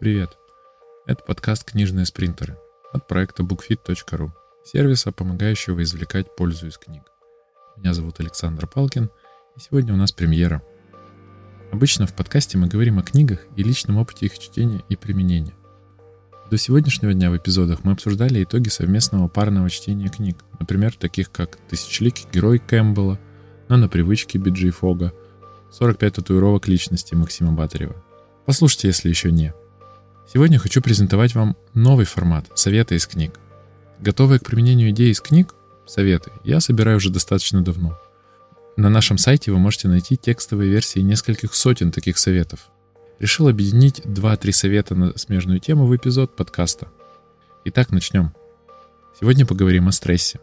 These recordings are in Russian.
Привет! Это подкаст «Книжные спринтеры» от проекта bookfit.ru, сервиса, помогающего извлекать пользу из книг. Меня зовут Александр Палкин, и сегодня у нас премьера. Обычно в подкасте мы говорим о книгах и личном опыте их чтения и применения. До сегодняшнего дня в эпизодах мы обсуждали итоги совместного парного чтения книг, например, таких как «Тысячеликий герой Кэмпбелла», «Но на привычке» Биджи Фога, «45 татуировок личности» Максима Батарева. Послушайте, если еще не. Сегодня хочу презентовать вам новый формат «Советы из книг». Готовые к применению идеи из книг, советы, я собираю уже достаточно давно. На нашем сайте вы можете найти текстовые версии нескольких сотен таких советов. Решил объединить 2-3 совета на смежную тему в эпизод подкаста. Итак, начнем. Сегодня поговорим о стрессе.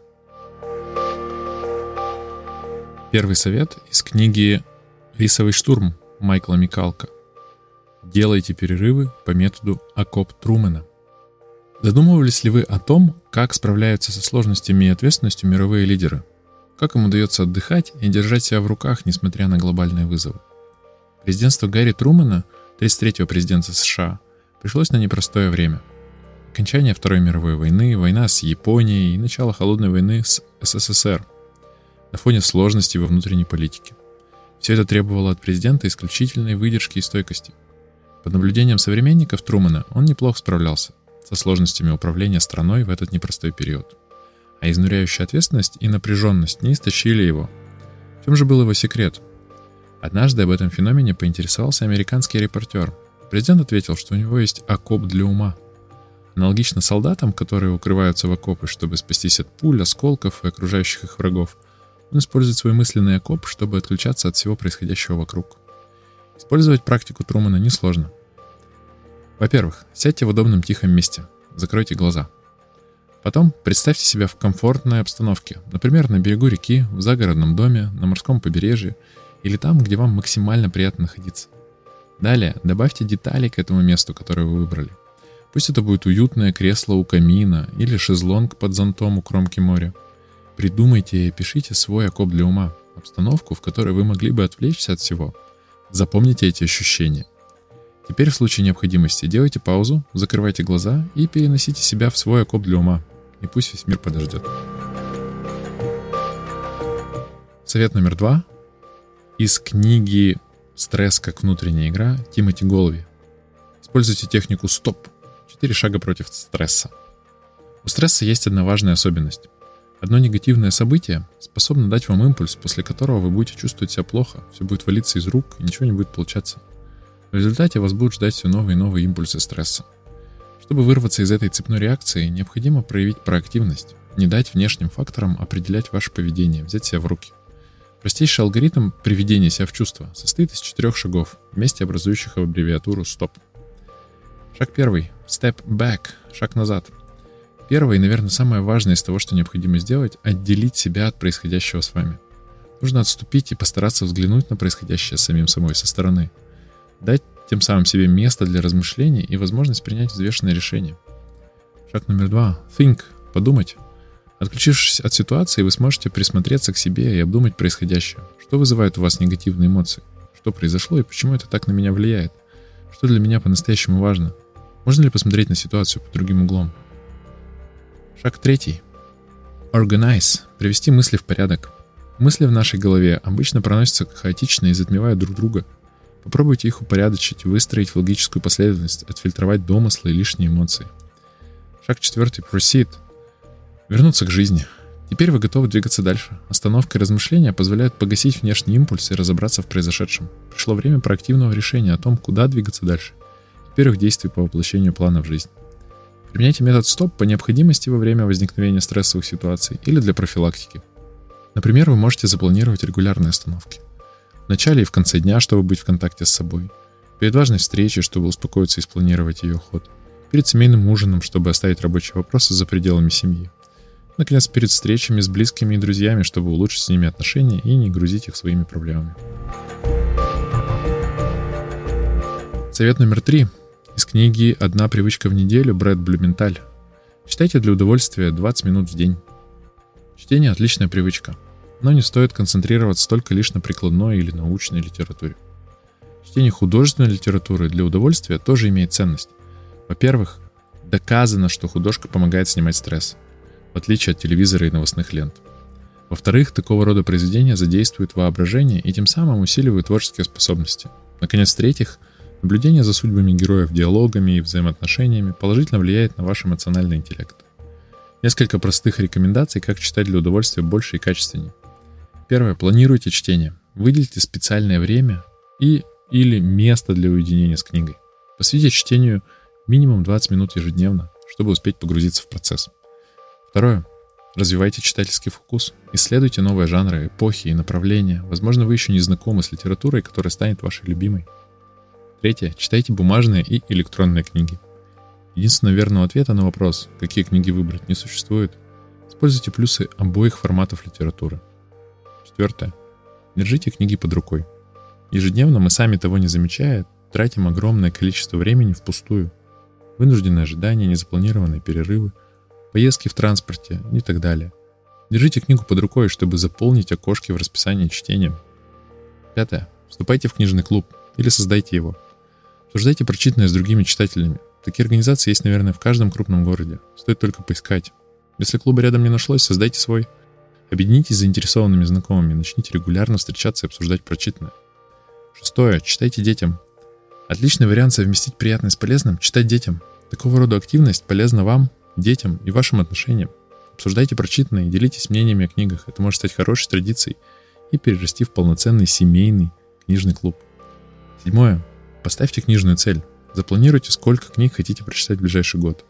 Первый совет из книги «Рисовый штурм» Майкла Микалка. Делайте перерывы по методу окоп Трумэна. Задумывались ли вы о том, как справляются со сложностями и ответственностью мировые лидеры? Как им удается отдыхать и держать себя в руках, несмотря на глобальные вызовы? Президентство Гарри Трумэна, 33-го президента США, пришлось на непростое время. Окончание Второй мировой войны, война с Японией и начало Холодной войны с СССР на фоне сложностей во внутренней политике. Все это требовало от президента исключительной выдержки и стойкости – под наблюдением современников Трумана он неплохо справлялся со сложностями управления страной в этот непростой период. А изнуряющая ответственность и напряженность не истощили его. В чем же был его секрет? Однажды об этом феномене поинтересовался американский репортер. Президент ответил, что у него есть окоп для ума. Аналогично солдатам, которые укрываются в окопы, чтобы спастись от пуль, осколков и окружающих их врагов, он использует свой мысленный окоп, чтобы отключаться от всего происходящего вокруг. Использовать практику Трумана несложно. Во-первых, сядьте в удобном тихом месте, закройте глаза. Потом представьте себя в комфортной обстановке, например, на берегу реки, в загородном доме, на морском побережье или там, где вам максимально приятно находиться. Далее добавьте детали к этому месту, которое вы выбрали. Пусть это будет уютное кресло у камина или шезлонг под зонтом у кромки моря. Придумайте и опишите свой окоп для ума, обстановку, в которой вы могли бы отвлечься от всего – Запомните эти ощущения. Теперь в случае необходимости делайте паузу, закрывайте глаза и переносите себя в свой окоп для ума. И пусть весь мир подождет. Совет номер два. Из книги «Стресс как внутренняя игра» Тимоти Голви. Используйте технику «Стоп». Четыре шага против стресса. У стресса есть одна важная особенность. Одно негативное событие способно дать вам импульс, после которого вы будете чувствовать себя плохо, все будет валиться из рук и ничего не будет получаться. В результате вас будут ждать все новые и новые импульсы стресса. Чтобы вырваться из этой цепной реакции, необходимо проявить проактивность, не дать внешним факторам определять ваше поведение, взять себя в руки. Простейший алгоритм приведения себя в чувство состоит из четырех шагов, вместе образующих аббревиатуру STOP. Шаг первый. Step back. Шаг назад. Первое и, наверное, самое важное из того, что необходимо сделать, отделить себя от происходящего с вами. Нужно отступить и постараться взглянуть на происходящее самим собой со стороны. Дать тем самым себе место для размышлений и возможность принять взвешенное решение. Шаг номер два. Think. Подумать. Отключившись от ситуации, вы сможете присмотреться к себе и обдумать происходящее. Что вызывает у вас негативные эмоции? Что произошло и почему это так на меня влияет? Что для меня по-настоящему важно? Можно ли посмотреть на ситуацию под другим углом? Шаг третий. Organize. Привести мысли в порядок. Мысли в нашей голове обычно проносятся хаотично и затмевают друг друга. Попробуйте их упорядочить, выстроить в логическую последовательность, отфильтровать домыслы и лишние эмоции. Шаг четвертый. Proceed. Вернуться к жизни. Теперь вы готовы двигаться дальше. Остановка и размышления позволяют погасить внешний импульс и разобраться в произошедшем. Пришло время проактивного решения о том, куда двигаться дальше. И первых действий по воплощению плана в жизнь. Применяйте метод стоп по необходимости во время возникновения стрессовых ситуаций или для профилактики. Например, вы можете запланировать регулярные остановки. В начале и в конце дня, чтобы быть в контакте с собой. Перед важной встречей, чтобы успокоиться и спланировать ее ход. Перед семейным ужином, чтобы оставить рабочие вопросы за пределами семьи. Наконец, перед встречами с близкими и друзьями, чтобы улучшить с ними отношения и не грузить их своими проблемами. Совет номер три из книги «Одна привычка в неделю» Брэд Блюменталь. Читайте для удовольствия 20 минут в день. Чтение – отличная привычка, но не стоит концентрироваться только лишь на прикладной или научной литературе. Чтение художественной литературы для удовольствия тоже имеет ценность, Во-первых, доказано, что художка помогает снимать стресс, в отличие от телевизора и новостных лент. Во-вторых, такого рода произведения задействуют воображение и тем самым усиливают творческие способности. Наконец, в-третьих, наблюдение за судьбами героев, диалогами и взаимоотношениями положительно влияет на ваш эмоциональный интеллект. Несколько простых рекомендаций, как читать для удовольствия больше и качественнее. Первое. Планируйте чтение. Выделите специальное время и или место для уединения с книгой. Посвятите чтению минимум 20 минут ежедневно, чтобы успеть погрузиться в процесс. Второе. Развивайте читательский вкус. Исследуйте новые жанры, эпохи и направления. Возможно, вы еще не знакомы с литературой, которая станет вашей любимой. Третье. Читайте бумажные и электронные книги. Единственного верного ответа на вопрос, какие книги выбрать, не существует. Используйте плюсы обоих форматов литературы. Четвертое. Держите книги под рукой. Ежедневно мы сами того не замечая, тратим огромное количество времени впустую. Вынужденные ожидания, незапланированные перерывы, поездки в транспорте и так далее. Держите книгу под рукой, чтобы заполнить окошки в расписании чтения. Пятое. Вступайте в книжный клуб или создайте его. Обсуждайте прочитанное с другими читателями. Такие организации есть, наверное, в каждом крупном городе. Стоит только поискать. Если клуба рядом не нашлось, создайте свой. Объединитесь с заинтересованными знакомыми, начните регулярно встречаться и обсуждать прочитанное. Шестое. Читайте детям. Отличный вариант совместить приятное с полезным – читать детям. Такого рода активность полезна вам, детям и вашим отношениям. Обсуждайте прочитанное и делитесь мнениями о книгах. Это может стать хорошей традицией и перерасти в полноценный семейный книжный клуб. Седьмое. Поставьте книжную цель. Запланируйте, сколько книг хотите прочитать в ближайший год.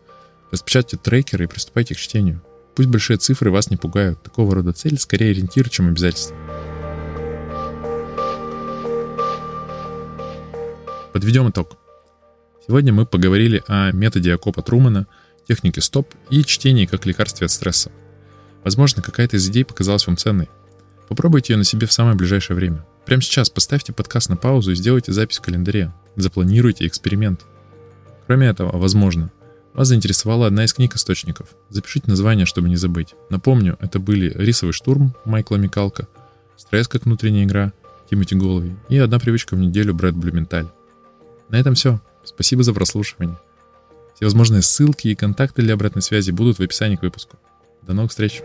Распечатайте трекеры и приступайте к чтению. Пусть большие цифры вас не пугают. Такого рода цель скорее ориентир, чем обязательство. Подведем итог. Сегодня мы поговорили о методе Акопа Трумана, технике стоп и чтении как лекарстве от стресса. Возможно, какая-то из идей показалась вам ценной. Попробуйте ее на себе в самое ближайшее время. Прямо сейчас поставьте подкаст на паузу и сделайте запись в календаре. Запланируйте эксперимент. Кроме этого, возможно, вас заинтересовала одна из книг источников. Запишите название, чтобы не забыть. Напомню, это были «Рисовый штурм» Майкла Микалка, «Стресс как внутренняя игра» Тимоти Голови и «Одна привычка в неделю» Брэд Блюменталь. На этом все. Спасибо за прослушивание. Все возможные ссылки и контакты для обратной связи будут в описании к выпуску. До новых встреч!